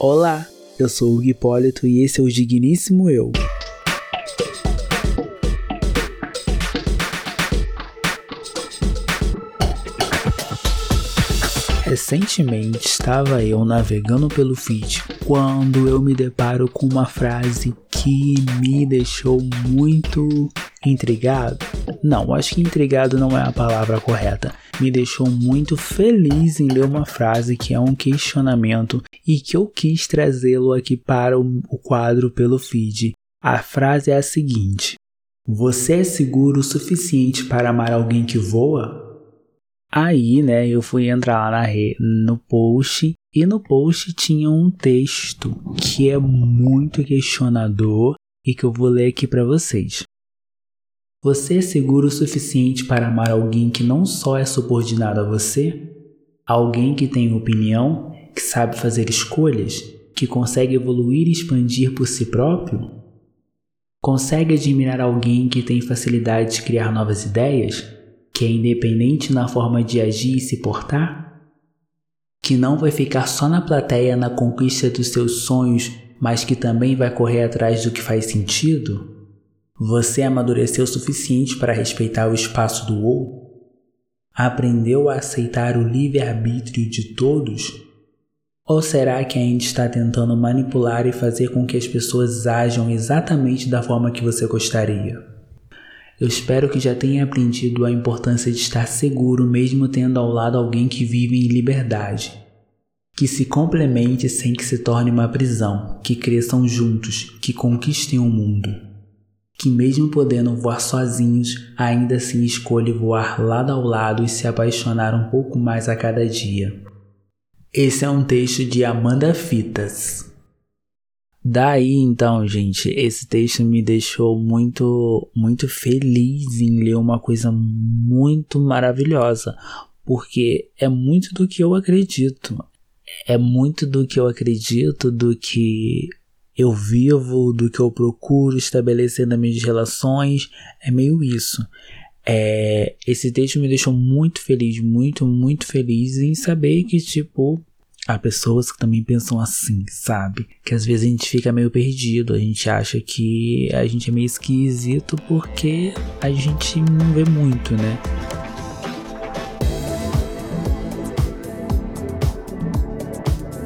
Olá, eu sou o Hipólito e esse é o Digníssimo Eu. Recentemente estava eu navegando pelo feed quando eu me deparo com uma frase que me deixou muito intrigado. Não, acho que intrigado não é a palavra correta. Me deixou muito feliz em ler uma frase que é um questionamento e que eu quis trazê-lo aqui para o quadro pelo feed. A frase é a seguinte: Você é seguro o suficiente para amar alguém que voa? Aí, né, eu fui entrar lá na re... no post e no post tinha um texto que é muito questionador e que eu vou ler aqui para vocês. Você é seguro o suficiente para amar alguém que não só é subordinado a você? Alguém que tem opinião, que sabe fazer escolhas, que consegue evoluir e expandir por si próprio? Consegue admirar alguém que tem facilidade de criar novas ideias? que é independente na forma de agir e se portar? Que não vai ficar só na plateia na conquista dos seus sonhos, mas que também vai correr atrás do que faz sentido? Você amadureceu o suficiente para respeitar o espaço do outro? Aprendeu a aceitar o livre-arbítrio de todos? Ou será que ainda está tentando manipular e fazer com que as pessoas ajam exatamente da forma que você gostaria? Eu espero que já tenha aprendido a importância de estar seguro mesmo tendo ao lado alguém que vive em liberdade. Que se complemente sem que se torne uma prisão, que cresçam juntos, que conquistem o mundo. Que mesmo podendo voar sozinhos, ainda assim escolhe voar lado ao lado e se apaixonar um pouco mais a cada dia. Esse é um texto de Amanda Fitas. Daí então, gente, esse texto me deixou muito, muito feliz em ler uma coisa muito maravilhosa, porque é muito do que eu acredito. É muito do que eu acredito, do que eu vivo, do que eu procuro estabelecer nas minhas relações. É meio isso. É, esse texto me deixou muito feliz, muito, muito feliz em saber que, tipo, Há pessoas que também pensam assim, sabe? Que às vezes a gente fica meio perdido, a gente acha que a gente é meio esquisito porque a gente não vê muito, né?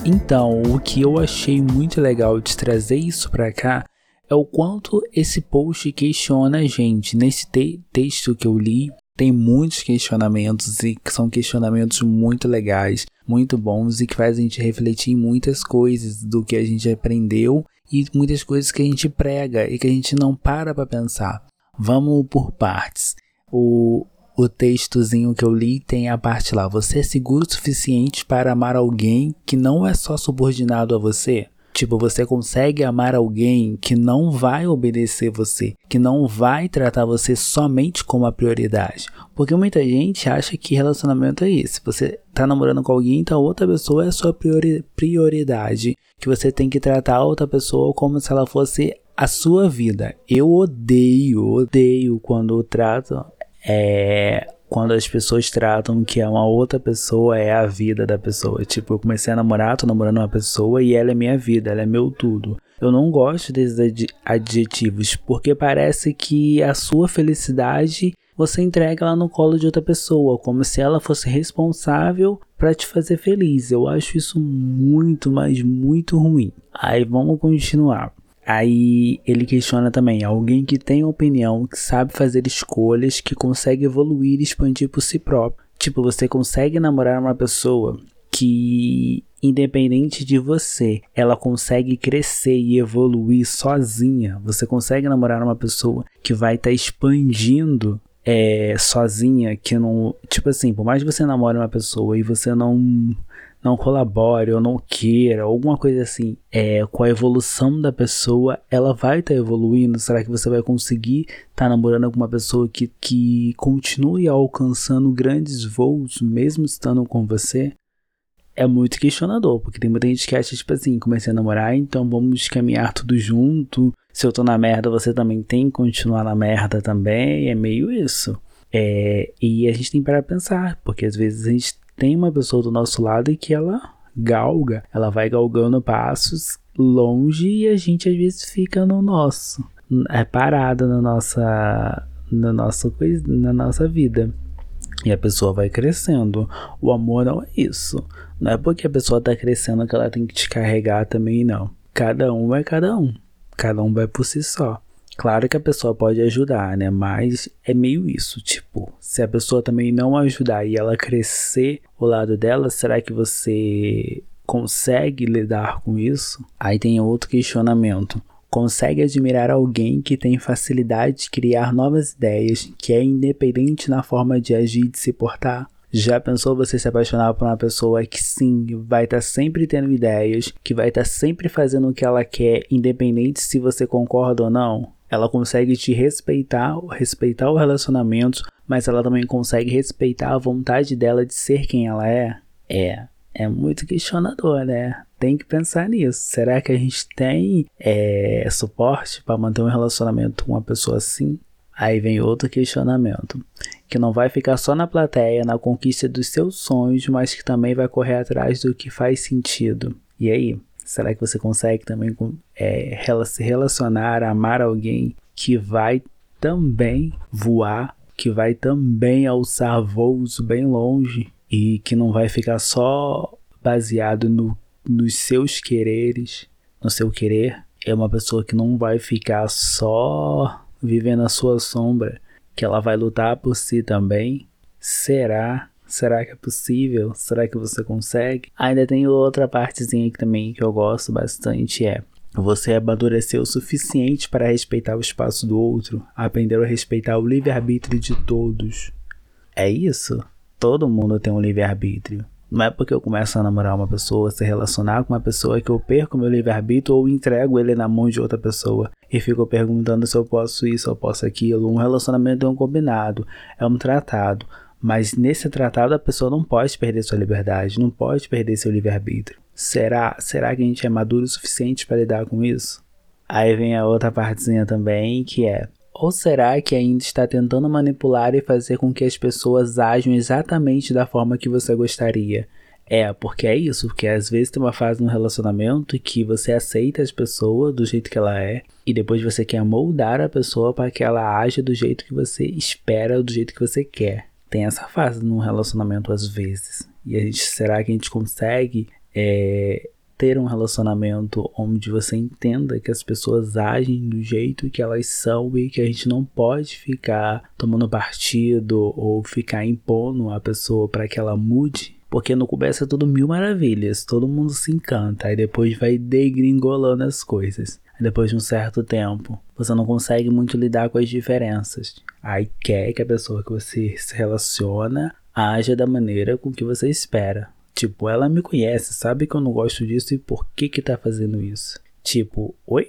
Então, o que eu achei muito legal de trazer isso para cá é o quanto esse post questiona a gente. Nesse te texto que eu li, tem muitos questionamentos e que são questionamentos muito legais, muito bons e que fazem a gente refletir em muitas coisas do que a gente aprendeu e muitas coisas que a gente prega e que a gente não para para pensar. Vamos por partes. O, o textozinho que eu li tem a parte lá: Você é seguro o suficiente para amar alguém que não é só subordinado a você? Tipo, você consegue amar alguém que não vai obedecer você, que não vai tratar você somente como a prioridade. Porque muita gente acha que relacionamento é isso. Você tá namorando com alguém, então outra pessoa é a sua priori prioridade. Que você tem que tratar a outra pessoa como se ela fosse a sua vida. Eu odeio, odeio quando trato é, quando as pessoas tratam que uma outra pessoa é a vida da pessoa. Tipo, eu comecei a namorar, tô namorando uma pessoa e ela é minha vida, ela é meu tudo. Eu não gosto desses adjetivos, porque parece que a sua felicidade você entrega ela no colo de outra pessoa, como se ela fosse responsável para te fazer feliz. Eu acho isso muito, mas muito ruim. Aí vamos continuar. Aí ele questiona também alguém que tem opinião, que sabe fazer escolhas, que consegue evoluir e expandir por si próprio. Tipo, você consegue namorar uma pessoa que, independente de você, ela consegue crescer e evoluir sozinha. Você consegue namorar uma pessoa que vai estar tá expandindo é, sozinha, que não. Tipo assim, por mais que você namore uma pessoa e você não não colabore ou não queira, alguma coisa assim, é, com a evolução da pessoa, ela vai estar tá evoluindo? Será que você vai conseguir estar tá namorando com uma pessoa que, que continue alcançando grandes voos, mesmo estando com você? É muito questionador, porque tem muita gente que acha, tipo assim, comecei a namorar, então vamos caminhar tudo junto. Se eu tô na merda, você também tem que continuar na merda também. É meio isso. É, e a gente tem pra pensar, porque às vezes a gente tem uma pessoa do nosso lado e que ela galga, ela vai galgando passos longe e a gente às vezes fica no nosso, é parada na nossa, na nossa, na nossa vida. E a pessoa vai crescendo. O amor não é isso. Não é porque a pessoa tá crescendo que ela tem que te carregar também, não. Cada um é cada um. Cada um vai por si só. Claro que a pessoa pode ajudar, né? Mas é meio isso, tipo, se a pessoa também não ajudar e ela crescer o lado dela, será que você consegue lidar com isso? Aí tem outro questionamento. Consegue admirar alguém que tem facilidade de criar novas ideias, que é independente na forma de agir e de se portar? Já pensou você se apaixonar por uma pessoa que sim, vai estar tá sempre tendo ideias, que vai estar tá sempre fazendo o que ela quer, independente se você concorda ou não? Ela consegue te respeitar, respeitar o relacionamento, mas ela também consegue respeitar a vontade dela de ser quem ela é? É, é muito questionador, né? Tem que pensar nisso. Será que a gente tem é, suporte para manter um relacionamento com uma pessoa assim? Aí vem outro questionamento, que não vai ficar só na plateia, na conquista dos seus sonhos, mas que também vai correr atrás do que faz sentido. E aí? Será que você consegue também é, se relacionar, amar alguém que vai também voar, que vai também alçar voos bem longe e que não vai ficar só baseado no, nos seus quereres, no seu querer? É uma pessoa que não vai ficar só vivendo a sua sombra, que ela vai lutar por si também? Será? Será que é possível? Será que você consegue? Ainda tem outra partezinha aqui também que eu gosto bastante é você amadureceu o suficiente para respeitar o espaço do outro, aprendeu a respeitar o livre-arbítrio de todos. É isso? Todo mundo tem um livre-arbítrio. Não é porque eu começo a namorar uma pessoa, se relacionar com uma pessoa que eu perco meu livre-arbítrio ou entrego ele na mão de outra pessoa e fico perguntando se eu posso isso, eu posso aquilo. Um relacionamento é um combinado, é um tratado. Mas nesse tratado a pessoa não pode perder sua liberdade, não pode perder seu livre-arbítrio. Será, será que a gente é maduro o suficiente para lidar com isso? Aí vem a outra partezinha também, que é: ou será que ainda está tentando manipular e fazer com que as pessoas ajam exatamente da forma que você gostaria? É, porque é isso, porque às vezes tem uma fase no relacionamento que você aceita as pessoas do jeito que ela é e depois você quer moldar a pessoa para que ela haja do jeito que você espera, do jeito que você quer tem essa fase no relacionamento às vezes. E a gente, será que a gente consegue é, ter um relacionamento onde você entenda que as pessoas agem do jeito que elas são e que a gente não pode ficar tomando partido ou ficar impondo a pessoa para que ela mude? Porque no começo é tudo mil maravilhas, todo mundo se encanta, aí depois vai degringolando as coisas. Depois de um certo tempo, você não consegue muito lidar com as diferenças. Aí quer que a pessoa que você se relaciona haja da maneira com que você espera. Tipo, ela me conhece, sabe que eu não gosto disso e por que que tá fazendo isso? Tipo, oi?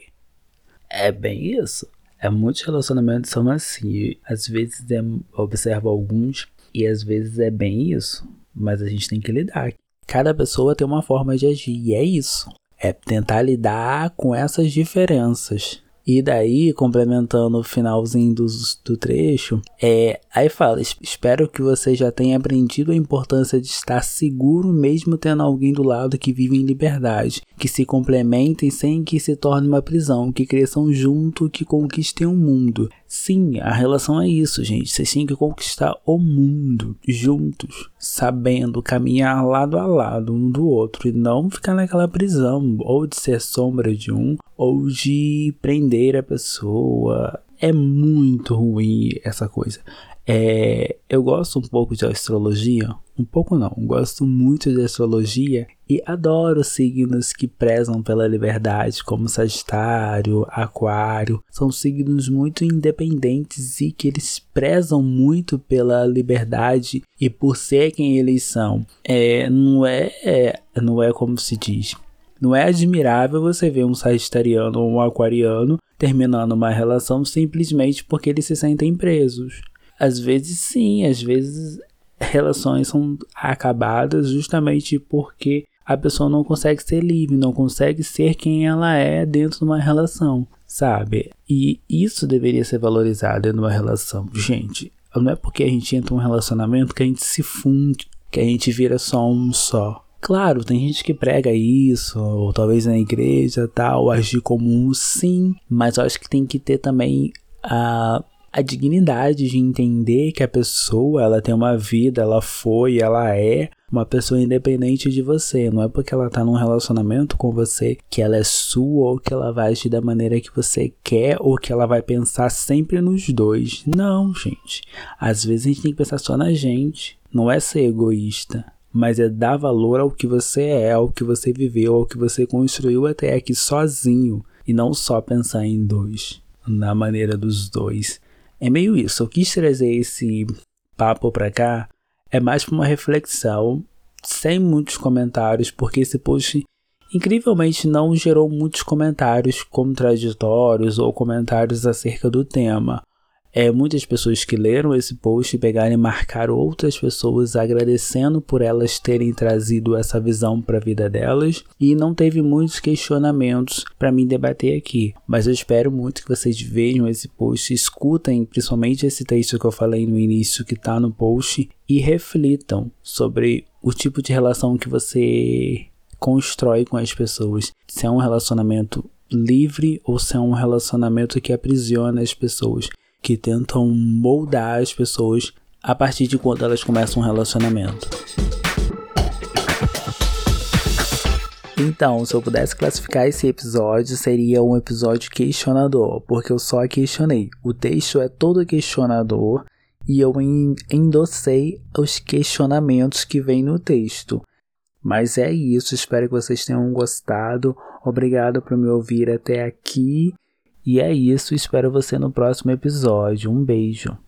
É bem isso. É muitos relacionamentos são assim. Às vezes é, observo alguns e às vezes é bem isso mas a gente tem que lidar. Cada pessoa tem uma forma de agir e é isso. É tentar lidar com essas diferenças. E daí, complementando o finalzinho do, do trecho, é, aí fala: Espero que você já tenha aprendido a importância de estar seguro, mesmo tendo alguém do lado que vive em liberdade, que se complementem sem que se torne uma prisão, que cresçam junto, que conquistem o mundo. Sim, a relação é isso, gente. Vocês têm que conquistar o mundo juntos, sabendo caminhar lado a lado um do outro e não ficar naquela prisão, ou de ser sombra de um, ou de prender a pessoa. É muito ruim essa coisa. É, eu gosto um pouco de astrologia, um pouco não, gosto muito de astrologia e adoro signos que prezam pela liberdade, como Sagitário, Aquário. São signos muito independentes e que eles prezam muito pela liberdade e por ser quem eles são. É, não é, é não é como se diz. Não é admirável você ver um sagitariano ou um aquariano terminando uma relação simplesmente porque eles se sentem presos. Às vezes sim, às vezes relações são acabadas justamente porque a pessoa não consegue ser livre, não consegue ser quem ela é dentro de uma relação, sabe? E isso deveria ser valorizado dentro de uma relação. Gente, não é porque a gente entra em um relacionamento que a gente se funde, que a gente vira só um só. Claro, tem gente que prega isso, ou talvez na igreja tal, agir comum, sim, mas eu acho que tem que ter também a, a dignidade de entender que a pessoa ela tem uma vida, ela foi, ela é uma pessoa independente de você. Não é porque ela tá num relacionamento com você que ela é sua ou que ela vai agir da maneira que você quer ou que ela vai pensar sempre nos dois. Não, gente. Às vezes a gente tem que pensar só na gente. Não é ser egoísta mas é dar valor ao que você é, ao que você viveu, ao que você construiu até aqui sozinho e não só pensar em dois, na maneira dos dois. É meio isso. Eu quis trazer esse papo pra cá, é mais para uma reflexão, sem muitos comentários, porque esse post incrivelmente não gerou muitos comentários contraditórios ou comentários acerca do tema é, muitas pessoas que leram esse post pegaram e marcaram outras pessoas agradecendo por elas terem trazido essa visão para a vida delas e não teve muitos questionamentos para mim debater aqui. Mas eu espero muito que vocês vejam esse post, escutem principalmente esse texto que eu falei no início que está no post e reflitam sobre o tipo de relação que você constrói com as pessoas. Se é um relacionamento livre ou se é um relacionamento que aprisiona as pessoas que tentam moldar as pessoas a partir de quando elas começam um relacionamento. Então, se eu pudesse classificar esse episódio, seria um episódio questionador, porque eu só questionei. O texto é todo questionador e eu endossei os questionamentos que vem no texto. Mas é isso, espero que vocês tenham gostado. Obrigado por me ouvir até aqui e é isso, espero você no próximo episódio. Um beijo.